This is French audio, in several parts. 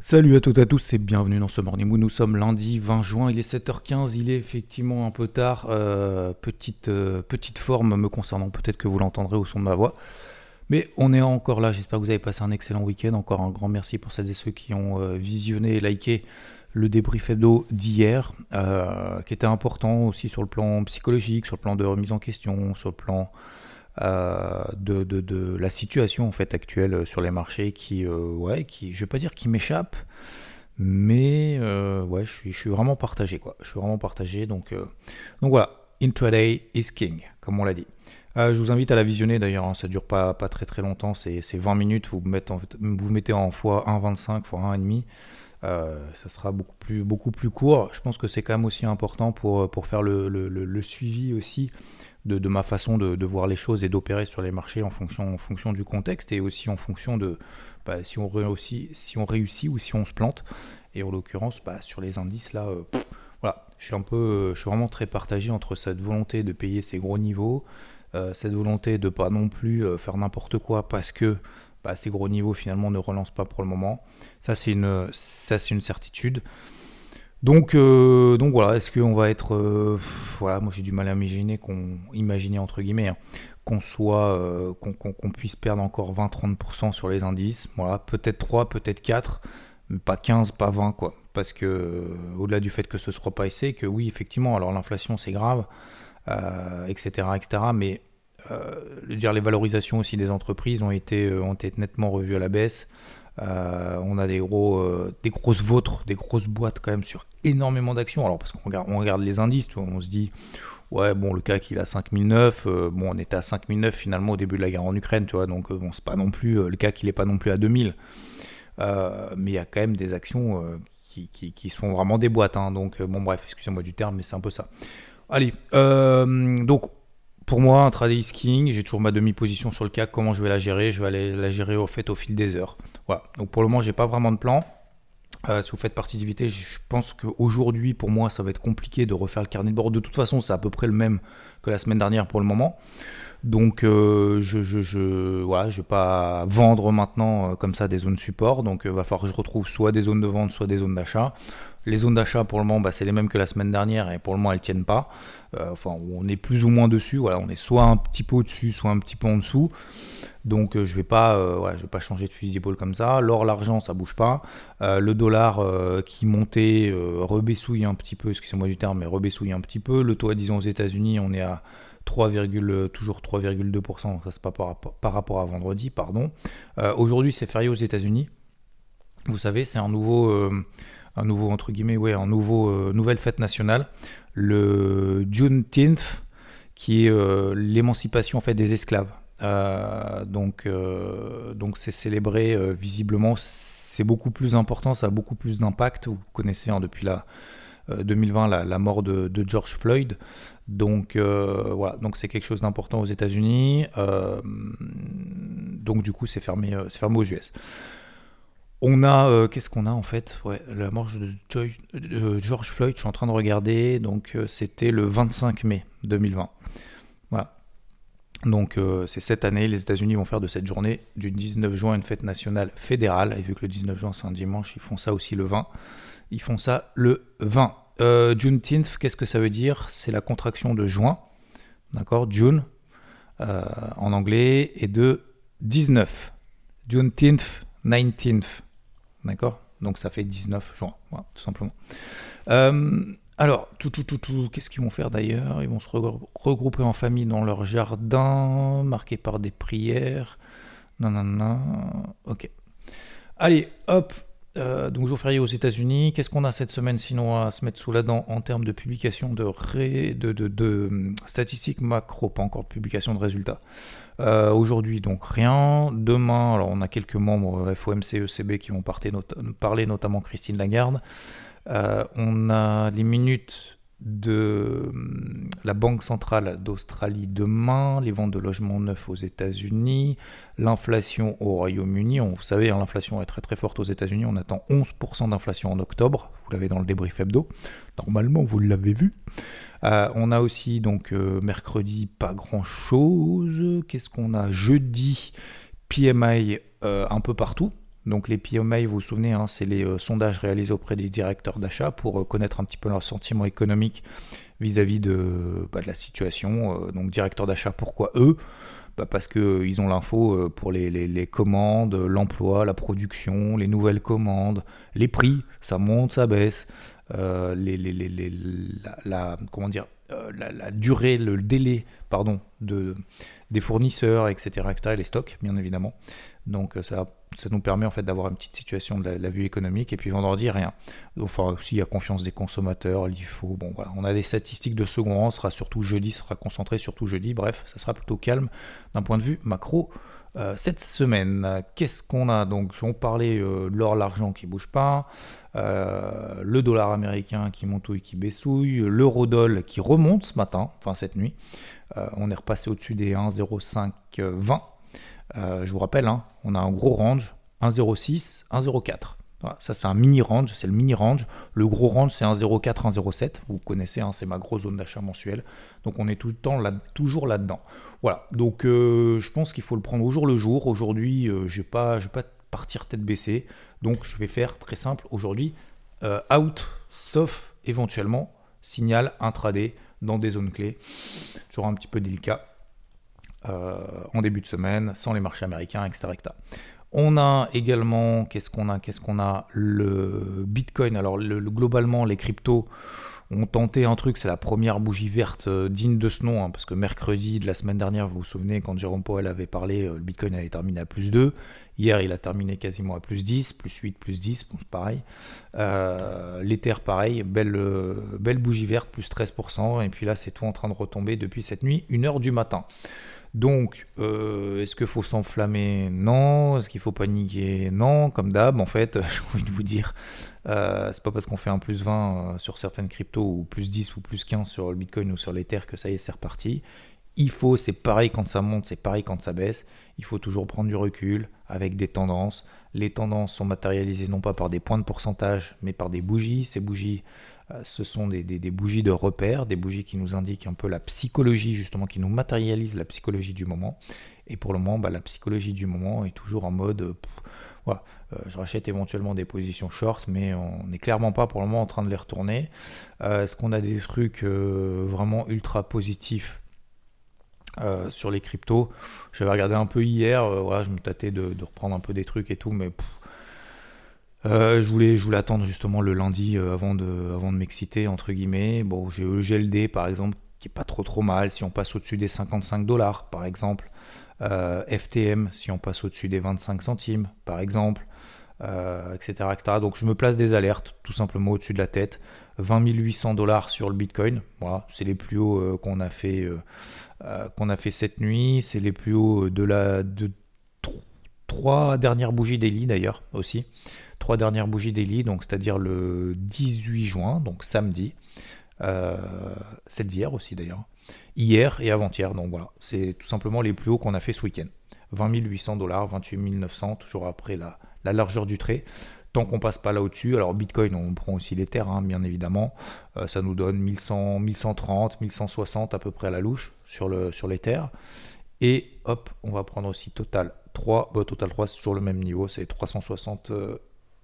Salut à toutes et à tous et bienvenue dans ce Morning. Nous sommes lundi 20 juin, il est 7h15, il est effectivement un peu tard. Euh, petite, euh, petite forme me concernant, peut-être que vous l'entendrez au son de ma voix. Mais on est encore là, j'espère que vous avez passé un excellent week-end. Encore un grand merci pour celles et ceux qui ont euh, visionné et liké le débrief hebdo d'hier, qui était important aussi sur le plan psychologique, sur le plan de remise en question, sur le plan de, de, la situation en fait actuelle sur les marchés qui, euh, ouais, qui, je vais pas dire qui m'échappe, mais ouais, je suis, je suis vraiment partagé quoi. Je suis vraiment partagé, donc, donc voilà, intraday is king, comme on l'a dit. je vous invite à la visionner d'ailleurs, hein, ça dure pas, pas très très longtemps, c'est 20 minutes, vous, mettez en, vous mettez en x 1,25, x 1,5. Euh, ça sera beaucoup plus, beaucoup plus court. Je pense que c'est quand même aussi important pour, pour faire le, le suivi aussi de, ma façon de, voir les choses et d'opérer sur les marchés en fonction, du contexte et aussi en fonction de bah, si, on réussit, si on réussit ou si on se plante. Et en l'occurrence, bah, sur les indices, là, euh, voilà, je suis un peu, je suis vraiment très partagé entre cette volonté de payer ces gros niveaux, euh, cette volonté de pas non plus euh, faire n'importe quoi parce que bah, ces gros niveaux finalement ne relancent pas pour le moment. Ça c'est une, ça c'est une certitude. Donc, euh, donc voilà, est-ce qu'on va être, euh, voilà, moi j'ai du mal à imaginer qu'on, imaginer entre guillemets, hein, qu'on soit, euh, qu'on, puisse perdre encore 20-30% sur les indices. Voilà, peut-être 3, peut-être 4, mais pas 15, pas 20 quoi. Parce que au-delà du fait que ce soit pas essayé, que oui effectivement, alors l'inflation c'est grave, etc., etc. Mais dire, les valorisations aussi des entreprises ont été, ont été nettement revues à la baisse. Euh, on a des, gros, des grosses vôtres, des grosses boîtes quand même sur énormément d'actions. Alors parce qu'on regarde, les indices, on se dit, ouais, bon, le CAC il a 5009, bon, on était à 5009 finalement au début de la guerre en Ukraine, tu vois, donc bon, c'est pas non plus, le CAC il est pas non plus à 2000. mais il y a quand même des actions qui, qui, qui, sont vraiment des boîtes, hein. donc bon, bref, excusez-moi du terme, mais c'est un peu ça. Allez, donc pour moi, un trade king, j'ai toujours ma demi-position sur le CAC. Comment je vais la gérer Je vais aller la gérer au fait au fil des heures. Voilà. Donc pour le moment, j'ai pas vraiment de plan. Euh, si vous faites partie je pense qu'aujourd'hui, pour moi, ça va être compliqué de refaire le carnet de bord. De toute façon, c'est à peu près le même que la semaine dernière pour le moment. Donc, euh, je je, je, je vais pas vendre maintenant euh, comme ça des zones support. Donc, il va falloir que je retrouve soit des zones de vente, soit des zones d'achat. Les zones d'achat, pour le moment, bah, c'est les mêmes que la semaine dernière et pour le moment, elles tiennent pas. Euh, enfin, on est plus ou moins dessus. Voilà, on est soit un petit peu au-dessus, soit un petit peu en dessous. Donc, euh, je vais pas, euh, vais pas changer de fusil d'épaule comme ça. L'or, l'argent, ça bouge pas. le dollar qui montait rebessouille un petit peu, excusez-moi du terme, mais rebessouille un petit peu. Le taux à 10 ans aux États-Unis, on est à 3, toujours 3,2%, ça c'est pas par, rapport à vendredi, pardon. Aujourd'hui c'est férié aux États-Unis. Vous savez, c'est un nouveau, un nouveau entre guillemets, ouais, un nouveau euh, nouvelle fête nationale, le Juneteenth, qui est euh, l'émancipation fait des esclaves. Euh, donc donc c'est célébré visiblement, c'est beaucoup plus important, ça a beaucoup plus d'impact. Vous connaissez hein, depuis la 2020 la, mort de, George Floyd. Donc voilà, donc c'est quelque chose d'important aux États-Unis. donc du coup, c'est fermé, c'est fermé aux US. On a, euh, qu'est-ce qu'on a en fait? La mort de, George Floyd, je suis en train de regarder, donc euh, c'était le 25 mai 2020. Voilà. Donc euh, c'est cette année, les États-Unis vont faire de cette journée du 19 juin une fête nationale fédérale, et vu que le 19 juin c'est un dimanche, ils font ça aussi le 20. Ils font ça le 20. Juneteenth, qu'est-ce que ça veut dire? C'est la contraction de juin, d'accord? June en anglais, et de 19. Juneteenth, 19th. D'accord? Donc ça fait 19 juin, tout simplement. Euh, alors, tout, tout, tout, tout, qu'est-ce qu'ils vont faire d'ailleurs? Ils vont se regrouper en famille dans leur jardin, marqué par des prières. Non, non, non. Ok. Allez, hop. Euh, donc jour férié aux États-Unis. Qu'est-ce qu'on a cette semaine sinon à se mettre sous la dent en termes de publication de, hum, statistiques macro, pas encore de publication de résultats. Euh, aujourd'hui donc rien. Demain, alors on a quelques membres FOMC, ECB qui vont parler, notamment Christine Lagarde. Euh, on a les minutes de hum, la Banque centrale d'Australie demain, les ventes de logements neufs aux États-Unis, l'inflation au Royaume-Uni. Vous savez, hein, l'inflation est très très forte aux États-Unis. On attend 11% d'inflation en octobre. Vous l'avez dans le débrief hebdo. Normalement, vous l'avez vu. Euh, on a aussi donc euh, mercredi pas grand chose. Qu'est-ce qu'on a? Jeudi PMI euh, un peu partout. Donc les PMI, vous vous souvenez, hein, c'est les euh, sondages réalisés auprès des directeurs d'achat pour euh, connaître un petit peu leur sentiment économique vis-à-vis de, bah, la situation. Euh, donc directeurs d'achat, pourquoi eux? Bah, Parce qu'ils ont l'info pour les, commandes, l'emploi, la production, les nouvelles commandes, les prix, ça monte, ça baisse, la, comment dire, la, durée, le délai pardon, de, des fournisseurs, etc., etc., et les stocks, bien évidemment. Donc ça ça nous permet en fait d'avoir une petite situation de la, vue économique et puis vendredi rien. Enfin aussi il y a confiance des consommateurs, l'IFO, bon voilà, on a des statistiques de second rang, sera surtout jeudi, sera concentré surtout jeudi, bref, ça sera plutôt calme d'un point de vue macro. Euh, cette semaine, qu'est-ce qu'on a? Donc, on parlait euh, de l'or, l'argent qui bouge pas, euh, le dollar américain qui monte ou qui baissouille, l'eurodoll qui remonte ce matin, enfin cette nuit. on est repassé au-dessus des 1,0520 euh, je vous rappelle, hein, on a un gros range 1,06, 1,04. ça c'est un mini range, c'est le mini range. Le gros range c'est 1,04, 1,07. Vous connaissez, hein, c'est ma grosse zone d'achat mensuelle. Donc on est tout le temps toujours là-dedans. Voilà, donc euh, je pense qu'il faut le prendre au jour le jour. Aujourd'hui, euh, je ne vais, pas partir tête baissée. Donc je vais faire très simple aujourd'hui, out, sauf éventuellement signal intraday dans des zones clés. Toujours un petit peu délicat. Euh, en début de semaine, sans les marchés américains, etc. On a également, qu'est-ce qu'on a Qu'est-ce qu'on a? Le Bitcoin. Alors globalement, les cryptos ont tenté un truc, c'est la première bougie verte euh, digne de ce nom, hein, parce que mercredi de la semaine dernière, vous vous souvenez, quand Jérôme Powell avait parlé, euh, le Bitcoin avait terminé à plus 2. Hier, il a terminé quasiment à plus 10, plus 8, plus 10, bon, pareil. L'Ether, pareil, belle, belle bougie verte, plus 13%, et puis là, c'est tout en train de retomber depuis cette nuit, 1h du matin. Donc, euh, est-ce qu'il faut s'enflammer? Non. Est-ce qu'il faut paniquer? Non. Comme d'hab, en fait, j'ai envie de vous dire, euh, c'est pas parce qu'on fait un plus 20 euh, sur certaines cryptos ou plus 10 ou plus 15 sur le Bitcoin ou sur l'Ether que ça y est, c'est reparti. Il faut, c'est pareil quand ça monte, c'est pareil quand ça baisse. Il faut toujours prendre du recul avec des tendances. Les tendances sont matérialisées non pas par des points de pourcentage, mais par des bougies. Ces bougies euh, ce sont des, bougies de repère, des bougies qui nous indiquent un peu la psychologie, justement, qui nous matérialisent la psychologie du moment. Et pour le moment, bah, la psychologie du moment est toujours en mode, euh, euh, je rachète éventuellement des positions short, mais on n'est clairement pas pour le moment en train de les retourner. Est-ce qu'on a des trucs vraiment ultra positifs sur les cryptos J'avais regardé un peu hier, voilà, je me tâtais de, reprendre un peu des trucs et tout, mais euh, je, voulais, je voulais attendre justement le lundi euh, avant de, avant de m'exciter, entre guillemets. Bon, j'ai le GLD par exemple, qui est pas trop trop mal. Si on passe au-dessus des 55 dollars, par exemple. Euh, FTM, si on passe au-dessus des 25 centimes, par exemple. etc. Donc je me place des alertes, tout simplement au-dessus de la tête. 20 800 dollars sur le Bitcoin. Voilà, c'est les plus hauts qu'on a fait qu'on a fait cette nuit. C'est les plus hauts de la de trois dernières bougies daily d'ailleurs aussi trois dernières bougies daily, donc c'est-à-dire le 18 juin, donc samedi, euh, c'est d'hier aussi d'ailleurs, hier et avant-hier, donc voilà, c'est tout simplement les plus hauts qu'on a fait ce week-end. 20 800 dollars, 28 900, toujours après la, largeur du trait. Qu'on passe pas là au-dessus, alors Bitcoin, on prend aussi les terres, hein, bien évidemment, euh, ça nous donne 1100, 1130, 1160 à peu près à la louche sur, le, sur les terres. Et hop, on va prendre aussi Total 3. Bah, Total 3, c'est toujours le même niveau, c'est 360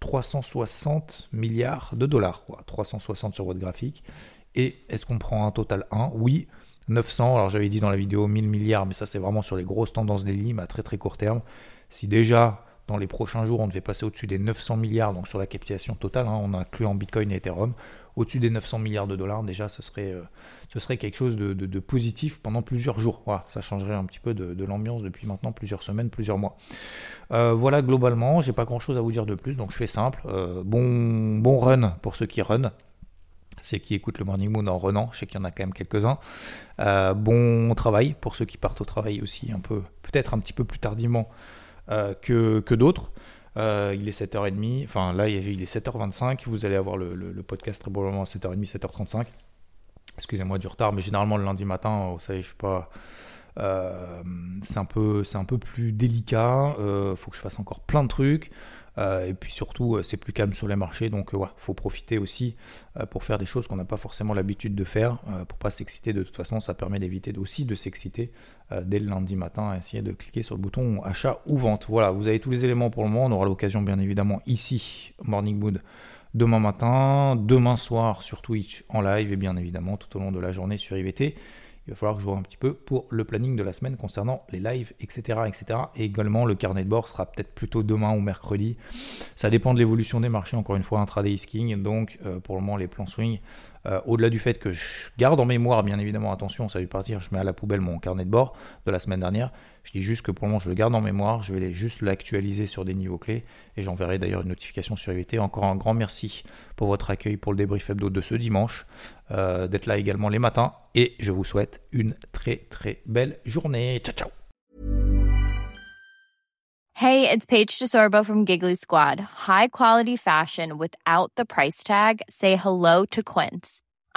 360 milliards de dollars, quoi. 360 sur votre graphique. Et est-ce qu'on prend un total 1 Oui, 900. Alors j'avais dit dans la vidéo 1000 milliards, mais ça c'est vraiment sur les grosses tendances des lignes à très très court terme. Si déjà dans les prochains jours, on devait passer au-dessus des 900 milliards, donc sur la capitalisation totale, hein, on inclut en Bitcoin et Ethereum, au-dessus des 900 milliards de dollars, déjà, ce serait, euh, ce serait quelque chose de, positif pendant plusieurs jours. Voilà, ça changerait un petit peu de, l'ambiance depuis maintenant plusieurs semaines, plusieurs mois. Euh, voilà, globalement, j'ai pas grand-chose à vous dire de plus, donc je fais simple. Euh, bon, bon run pour ceux qui run c'est qui écoutent le Morning Moon en renant, je sais qu'il y en a quand même quelques-uns. bon travail pour ceux qui partent au travail aussi un peu, peut-être un petit peu plus tardivement que, que d'autres. Euh, il est 7h30, enfin là il est 7h25, vous allez avoir le, podcast très probablement à 7h30, 7h35. Excusez-moi du retard, mais généralement le lundi matin, vous savez, je suis pas... Euh, c'est un, peu, un peu plus délicat, il euh, faut que je fasse encore plein de trucs. Euh, et puis surtout, euh, c'est plus calme sur les marchés, donc il euh, faut profiter aussi pour faire des choses qu'on n'a pas forcément l'habitude de faire, pour pas s'exciter. De toute façon, ça permet d'éviter aussi de s'exciter dès le lundi matin, essayer de cliquer sur le bouton achat ou vente. Voilà, vous avez tous les éléments pour le moment. On aura l'occasion, bien évidemment, ici, Morning Mood, demain matin, demain soir sur Twitch en live, et bien évidemment tout au long de la journée sur IVT il va falloir que je vois un petit peu pour le planning de la semaine concernant les lives, etc. etc. Et également, le carnet de bord sera peut-être plutôt demain ou mercredi. Ça dépend de l'évolution des marchés, encore une fois, intraday skiing. Donc, euh, pour le moment, les plans swing, euh, au-delà du fait que je garde en mémoire, bien évidemment, attention, ça va partir, je mets à la poubelle mon carnet de bord de la semaine dernière. Je dis juste que pour le moment, je le garde en mémoire, je vais juste l'actualiser sur des niveaux clés et j'enverrai d'ailleurs une notification sur IVT. Encore un grand merci pour votre accueil pour le débrief hebdo de ce dimanche, euh, d'être là également les matins et je vous souhaite une très très belle journée. Ciao ciao Hey, it's Paige DeSorbo from Giggly Squad. High quality fashion without the price tag. Say hello to Quince.